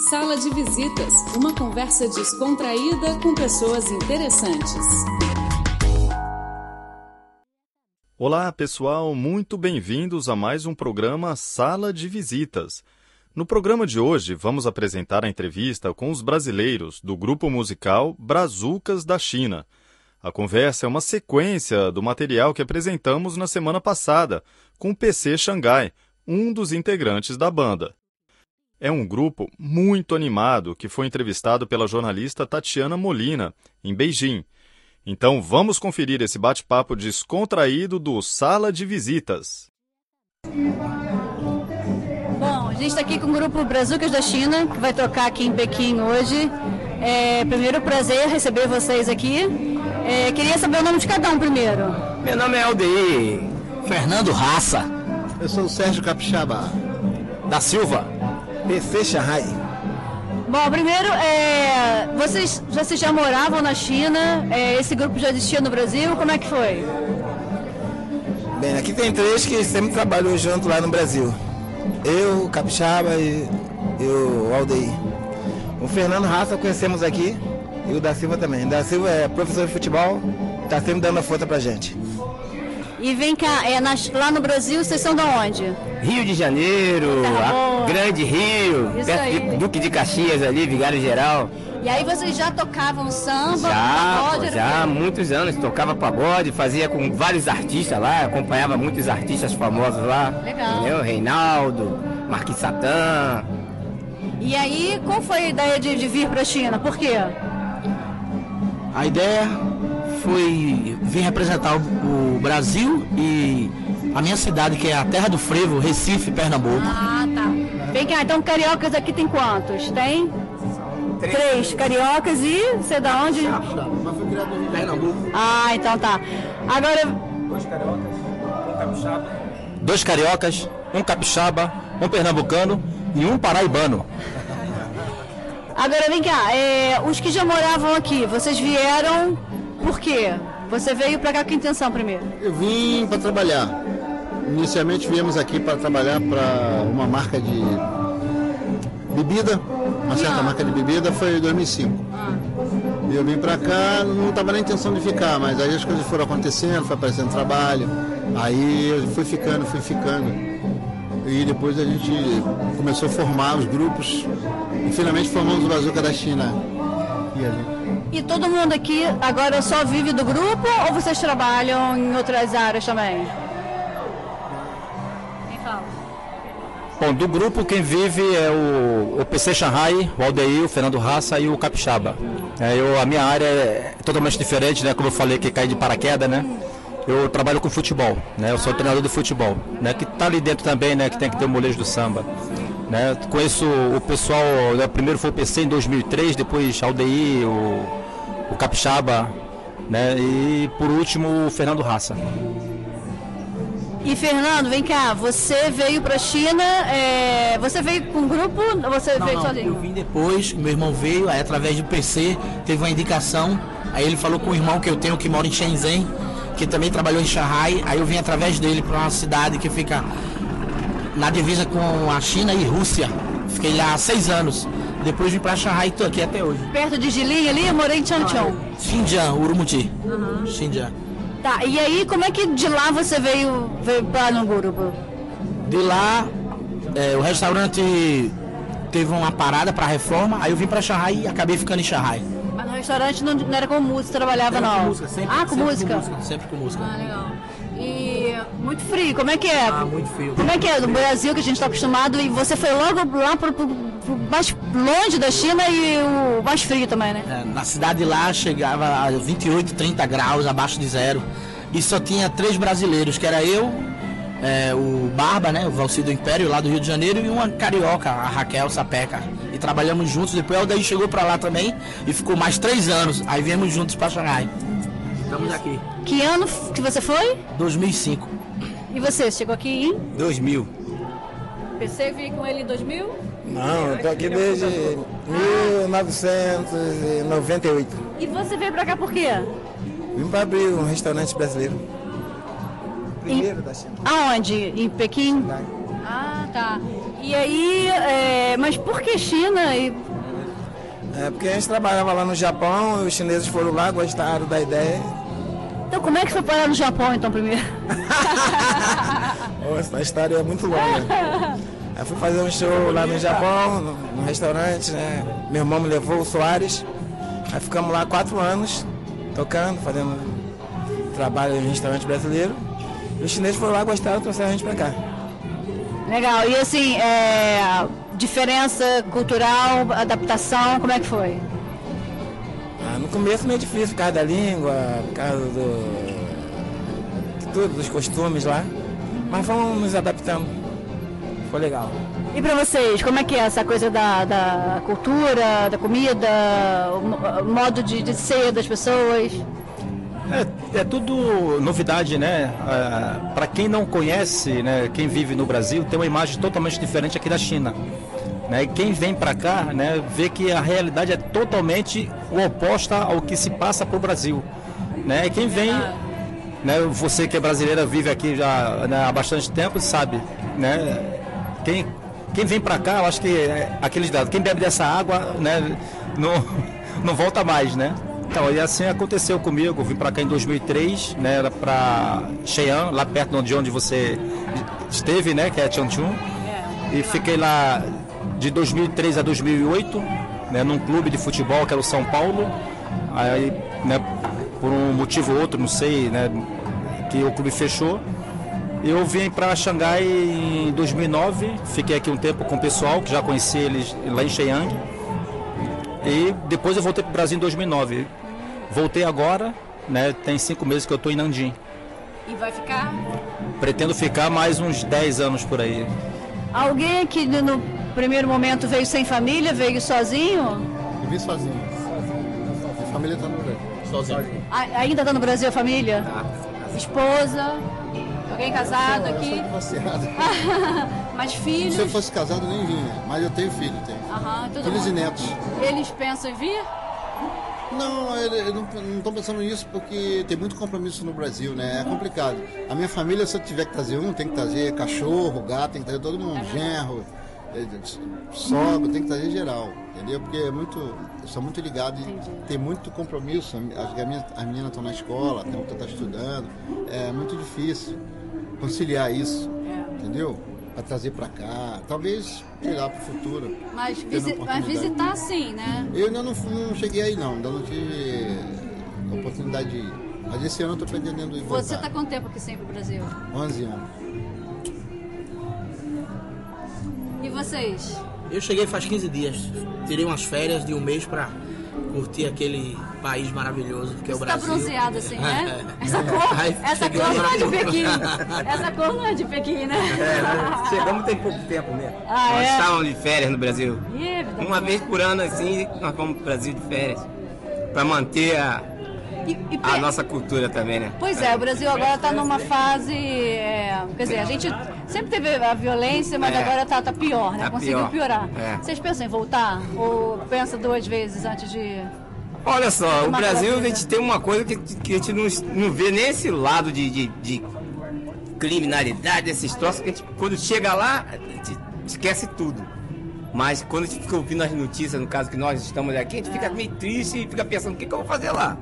Sala de Visitas, uma conversa descontraída com pessoas interessantes. Olá, pessoal, muito bem-vindos a mais um programa Sala de Visitas. No programa de hoje, vamos apresentar a entrevista com os brasileiros do grupo musical Brazucas da China. A conversa é uma sequência do material que apresentamos na semana passada com o PC Xangai, um dos integrantes da banda. É um grupo muito animado que foi entrevistado pela jornalista Tatiana Molina, em Beijing. Então vamos conferir esse bate-papo descontraído do Sala de Visitas. Bom, a gente está aqui com o grupo Brazucas da China, que vai tocar aqui em Pequim hoje. É, primeiro prazer receber vocês aqui. É, queria saber o nome de cada um primeiro. Meu nome é Aldeir Fernando Raça. Eu sou o Sérgio Capixaba. Da Silva. PC Shanghai. Bom, primeiro, é, vocês, vocês já moravam na China? É, esse grupo já existia no Brasil? Como é que foi? Bem, aqui tem três que sempre trabalhou junto lá no Brasil. Eu, o Capixaba e, e o Aldeir. O Fernando Raça conhecemos aqui e o da Silva também. O da Silva é professor de futebol, está sempre dando a força pra gente. E vem cá, é, nas- lá no Brasil, vocês são de onde? Rio de Janeiro, a- boa. Grande Rio, Isso perto aí. de Duque de Caxias ali, Vigário Geral. E aí vocês já tocavam samba, Já, pagode, já muitos anos, tocava pagode, fazia com vários artistas lá, acompanhava muitos artistas famosos lá. Legal. Entendeu? Reinaldo, Marquinhos Satã. E aí, qual foi a ideia de, de vir pra China? Por quê? A ideia foi vir representar o, o Brasil e a minha cidade, que é a terra do frevo, Recife, Pernambuco. Ah, tá. Vem cá, então cariocas aqui tem quantos? Tem? Três cariocas e você é da onde? Pernambuco. Ah, então tá. Agora, Dois cariocas, um capixaba, um pernambucano e um paraibano. agora vem cá, é, os que já moravam aqui, vocês vieram por quê? Você veio pra cá com intenção primeiro? Eu vim para trabalhar. Inicialmente viemos aqui para trabalhar para uma marca de bebida, uma certa Ah. marca de bebida, foi em 2005. E eu vim para cá, não estava na intenção de ficar, mas aí as coisas foram acontecendo, foi aparecendo trabalho, aí eu fui ficando, fui ficando. E depois a gente começou a formar os grupos e finalmente formamos o Bazuca da China. E a gente- E todo mundo aqui agora só vive do grupo ou vocês trabalham em outras áreas também? Bom, do grupo quem vive é o, o PC Shanghai, o Aldeir, o Fernando Raça e o Capixaba. É, eu, a minha área é totalmente diferente, né? Como eu falei que cai de paraquedas, né? Eu trabalho com futebol, né? Eu sou treinador de futebol, né? Que tá ali dentro também, né? Que tem que ter o molejo do samba. Né? Conheço o pessoal, né? primeiro foi o PC em 2003, depois Aldeir, o, o Capixaba, né? E por último o Fernando Raça. E Fernando, vem cá, você veio pra China, é, você veio com um grupo ou você Não, veio não, eu sozinho? vim depois, meu irmão veio, aí através do PC, teve uma indicação, aí ele falou com o irmão que eu tenho que mora em Shenzhen, que também trabalhou em Shanghai, aí eu vim através dele para uma cidade que fica na divisa com a China e Rússia. Fiquei lá há seis anos. Depois vim para Shanghai e tô aqui até hoje. Perto de Jilin ali, eu morei em Changchun. Xinjiang, Urumqi. Xinjiang. Tá, e aí como é que de lá você veio, veio pra no grupo? De lá, é, o restaurante teve uma parada para reforma, aí eu vim para Shanghai e acabei ficando em Shanghai. Mas no restaurante não, não era com música, trabalhava Era não. com música, sempre, ah, com sempre música. Com música. Sempre com música. Ah, legal. Muito frio, como é que é? Ah, muito frio. Como é que é? No Brasil, que a gente está acostumado, e você foi logo lá pro mais longe da China e o mais frio também, né? É, na cidade lá chegava a 28, 30 graus abaixo de zero. E só tinha três brasileiros, que era eu, é, o Barba, né? O Valci do Império, lá do Rio de Janeiro, e uma carioca, a Raquel Sapeca. E trabalhamos juntos. Depois o Aldair chegou pra lá também e ficou mais três anos. Aí viemos juntos pra Xangai. Estamos aqui. Que ano que você foi? 2005. E você, chegou aqui em? 2000. PC veio com ele em 2000? Não, eu tô aqui desde 1998. E você veio pra cá por quê? Vim para abrir um restaurante brasileiro. Primeiro da China. Aonde? Em Pequim? Ah, tá. E aí, é, mas por que China? E... É porque a gente trabalhava lá no Japão, os chineses foram lá, gostaram da ideia. Então como é que foi parar no Japão então primeiro? Nossa, a história é muito longa. Eu fui fazer um show lá no Japão, no, no restaurante, né? Meu irmão me levou, o Soares. Aí ficamos lá quatro anos, tocando, fazendo trabalho em restaurante brasileiro. E os chineses foram lá, gostaram, trouxeram a gente pra cá. Legal. E assim, é, diferença cultural, adaptação, como é que foi? Ah, no começo meio difícil, por causa da língua, por causa do. tudo, dos costumes lá. Mas fomos nos adaptando. Foi legal. E pra vocês, como é que é essa coisa da, da cultura, da comida, o mo- o modo de, de ser das pessoas? É, é tudo novidade, né? para quem não conhece, né, quem vive no Brasil, tem uma imagem totalmente diferente aqui da China. Né? E quem vem para cá, né, vê que a realidade é totalmente oposta ao que se passa para o Brasil. Né? E quem vem, né, você que é brasileira vive aqui já né, há bastante tempo, sabe, né? Quem quem vem para cá, eu acho que é aqueles dados, quem bebe dessa água, né, não não volta mais, né? Então, e assim aconteceu comigo. Vim para cá em 2003, né, era para Xi'an, lá perto de onde você esteve, né, que é Changchun. E fiquei lá de 2003 a 2008, né, num clube de futebol que era o São Paulo. Aí, né, por um motivo ou outro, não sei, né, que o clube fechou. Eu vim para Xangai em 2009, fiquei aqui um tempo com o pessoal que já conheci eles lá em Shenyang. E depois eu voltei para o Brasil em 2009. Voltei agora, né? Tem cinco meses que eu estou em Nanjing. E vai ficar? Pretendo ficar mais uns 10 anos por aí. Alguém que no primeiro momento veio sem família, veio sozinho? Eu vim sozinho. Minha família tá no Brasil. Sozinho. A- ainda está no Brasil a família? Esposa? Alguém casado Eu sou aqui? divorciado. Mas Se eu filhos? fosse casado, nem vinha. Mas eu tenho filho, tenho. Aham, Filhos e mundo. netos. Eles pensam em vir? Não, eu não estou pensando nisso porque tem muito compromisso no Brasil, né? É complicado. A minha família, se eu tiver que trazer um, tem que trazer cachorro, gato, tem que trazer todo mundo, genro, eh, sogro, tem que trazer geral, entendeu? Porque é muito, eu sou muito ligado e tem muito compromisso. As, as meninas estão na escola, tem outra está estudando. É muito difícil conciliar isso, entendeu? Para trazer para cá, talvez tirar para o futuro. Mas, visi- mas visitar sim, né? Eu ainda não, não cheguei aí não, ainda não tive a oportunidade de ir. Mas esse ano eu tô pretendendo ir voltar. Você está quanto tempo aqui sempre no Brasil? 11 anos. E vocês? Eu cheguei faz 15 dias. Tirei umas férias de um mês pra curtir aquele país maravilhoso que é o Você tá Brasil. bronzeado assim, né? Essa cor, Aí essa cor não é de Pequim. Essa cor não é de Pequim, né? É, nós chegamos tem pouco tempo mesmo. Ah, nós é? estávamos de férias no Brasil. Ih, Uma vez por ano, assim, nós vamos pro Brasil de férias. Pra manter a, E- e a nossa cultura também, né? Pois é, o Brasil agora está numa fase. é, quer dizer, a gente sempre teve a violência, mas É. agora está tá pior, né? Tá Conseguiu pior. piorar. É. Vocês pensam em voltar? Ou pensa duas vezes antes de. Olha só, o Brasil a gente tem uma coisa que, que a gente não, não vê nem esse lado de, de, de criminalidade, esses troços, que a gente, quando chega lá, a gente esquece tudo. Mas quando a gente fica ouvindo as notícias, no caso que nós estamos aqui, a gente fica meio triste e fica pensando, o que, que eu vou fazer lá?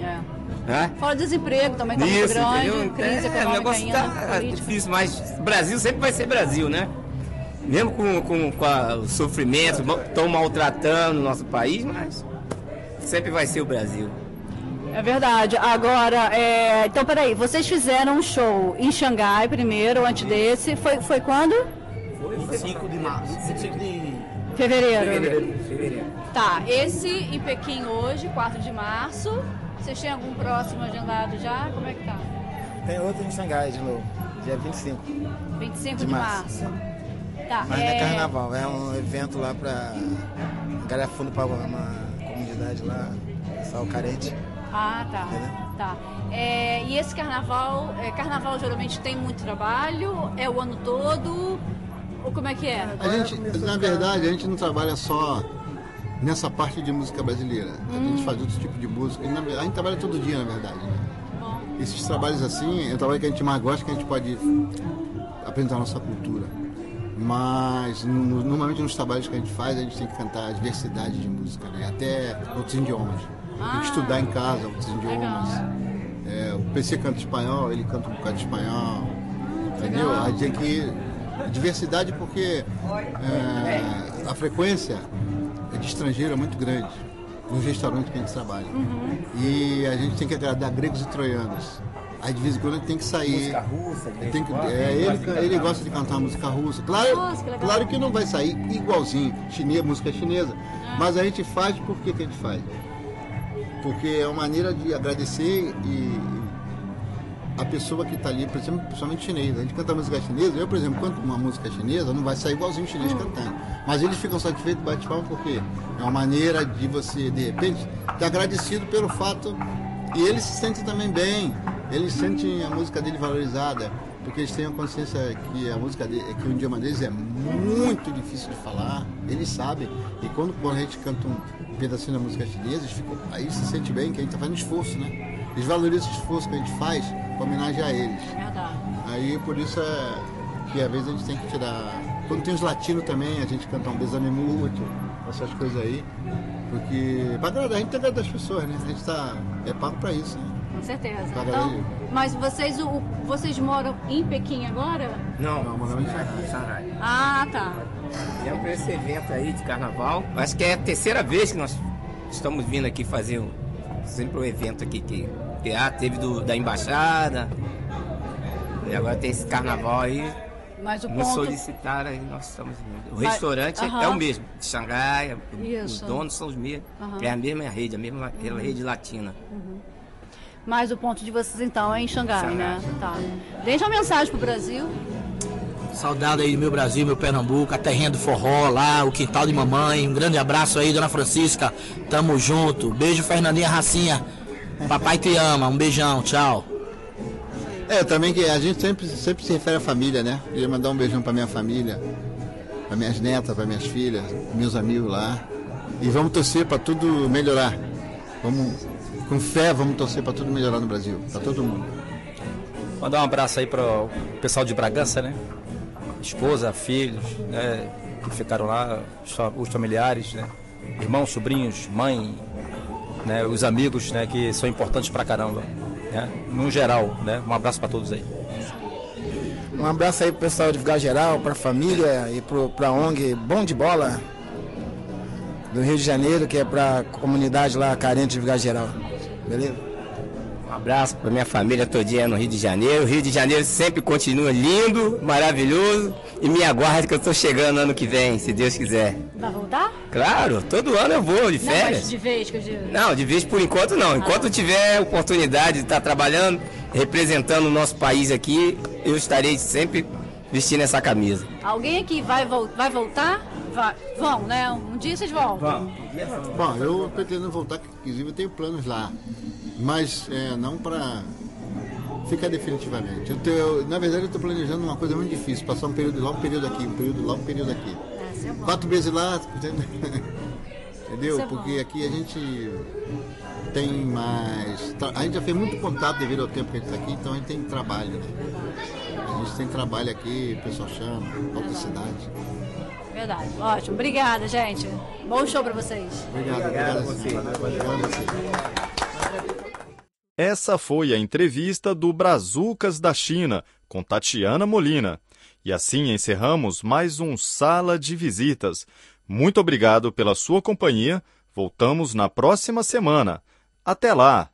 É. Né? Fora desemprego também, tá muito Isso, grande, entendeu? crise é, o negócio ainda, tá difícil, mas Brasil sempre vai ser Brasil, né? Mesmo com, com, com a- o sofrimento, estão maltratando o nosso país, mas sempre vai ser o Brasil. É verdade. Agora, é... então peraí, vocês fizeram um show em Xangai primeiro, antes desse. Foi, foi quando? 25 de março. 25 de Fevereiro. Tá, esse em Pequim hoje, 4 de março. Vocês têm algum próximo agendado já? Como é que tá? Tem outro em Xangai de novo, dia 25. 25 De de, março. março. Tá, Mas não é carnaval, é um evento lá pra galera fundo pra uma comunidade lá, pessoal carente. Ah, tá. Tá. É, e esse carnaval, é, carnaval geralmente tem muito trabalho, é o ano todo, ou como é que é? A gente, na verdade, a gente não trabalha só nessa parte de música brasileira. A gente Hum. faz outro tipo de música. Na a gente trabalha todo dia, na verdade. né? Esses trabalhos assim, é o trabalho que a gente mais gosta, que a gente pode apresentar a nossa cultura. Mas no, normalmente nos trabalhos que a gente faz, a gente tem que cantar a diversidade de música, né? até outros idiomas. tem que estudar em casa outros idiomas. É, o PC canta espanhol, ele canta um bocado de espanhol. Entendeu? A gente tem que. Diversidade porque é, a frequência de estrangeiro é muito grande nos restaurantes que a gente trabalha. Uhum. E a gente tem que agradar gregos e troianos. Aí de vez em quando a gente tem que sair. Música russa, Tem em que, é, ele, ele gosta de cantar música russa. Claro, Nossa, que claro que não vai sair igualzinho, chinês, música chinesa. Ah. Mas a gente faz por que, que a gente faz? Porque é uma maneira de agradecer e a pessoa que está ali, por exemplo, principalmente chinês. A gente canta música chinesa, eu, por exemplo, canto uma música chinesa, não vai sair igualzinho o chinês Hum. cantando. Mas eles ficam satisfeitos bate palma porque é uma maneira de você, de repente, estar agradecido pelo fato. E eles se sentem também bem, eles sentem a música dele valorizada, porque eles têm a consciência que a música dele, que o idioma deles é muito difícil de falar, eles sabem. E quando, quando a gente canta um pedacinho da música chinesa, eles ficam, aí se sente bem que a gente está fazendo esforço, né? Eles valorizam esse esforço que a gente faz para homenagear eles. Verdade. Aí por isso é que às vezes a gente tem que tirar. Quando tem os latinos também, a gente canta um besame mútuo, essas coisas aí. Porque. Pra agradar, a gente tem que agradar as pessoas, né? A gente tá. É pago pra isso, né? Com certeza. Então, mas vocês, o- vocês moram em Pequim agora? Não, Não, não é Shanghai. Ah, tá. Viemos para esse evento aí de carnaval. Acho que é a terceira vez que nós estamos vindo aqui fazer um, sempre um evento aqui que, que ah, teve do, da embaixada. E agora tem esse carnaval aí. Mas o Nos ponto... solicitaram aí nós estamos. O Mas- restaurante aham. é o mesmo, de Xangai, os Isso. donos são os mesmos. Aham. É a mesma rede, a mesma rede latina. Mas o ponto de vocês então é em Xangai, Xangai. né? Tá. Deixa uma mensagem pro Brasil. Saudade aí do meu Brasil, meu Pernambuco, a terrinha do forró lá, o quintal de mamãe. Um grande abraço aí, dona Francisca. Tamo junto. Beijo, Fernandinha Racinha. Papai te ama. Um beijão, tchau. É, também que a gente sempre, sempre se refere à família, né? Queria mandar um beijão pra minha família, pra minhas netas, pra minhas filhas, meus amigos lá. E vamos torcer pra tudo melhorar. Vamos, com fé, vamos torcer pra tudo melhorar no Brasil, pra todo mundo. Mandar um abraço aí para o pessoal de Bragança, né? Esposa, filhos, né? Que ficaram lá, os fa- os familiares, né? Irmãos, sobrinhos, mãe, né? Os amigos, né? Que são importantes pra caramba, né? No geral, né? Um abraço para todos aí. Um abraço aí pro pessoal de Vigar Geral, pra família e pro, pra ONG Bom de Bola do Rio de Janeiro, que é pra comunidade lá carente de Vigar Geral. Beleza? Um abraço para minha família todinha no Rio de Janeiro. O Rio de Janeiro sempre continua lindo, maravilhoso. E me aguarde que eu estou chegando ano que vem, se Deus quiser. Vai voltar? Claro, todo ano eu vou de Não, mas férias. de vez que eu digo. Não, de vez por enquanto não. Enquanto eu tiver oportunidade de estar trabalhando, representando o nosso país aqui, eu estarei sempre vestindo essa camisa. Alguém aqui vai, vol vai voltar? Vai. Vão, né? Um dia vocês voltam. Bom, eu pretendo voltar, inclusive eu tenho planos lá, mas é, não para ficar definitivamente. Eu tenho- na verdade, eu estou planejando uma coisa muito difícil, passar um período lá, um período aqui, um período lá, um período aqui. É, isso é. Quatro meses lá, entendeu? É. Porque aqui a gente tem mais. A gente já fez muito contato devido ao tempo que a gente está aqui, então a gente tem trabalho. Né? A gente tem trabalho aqui, o pessoal chama, outra cidade. Verdade. Ótimo. Obrigada, gente. Bom show pra vocês. Obrigado, obrigado, a você. Obrigado a você. Essa foi a entrevista do Brazucas da China com Tatiana Molina. E assim encerramos mais um Sala de Visitas. Muito obrigado pela sua companhia. Voltamos na próxima semana. Até lá!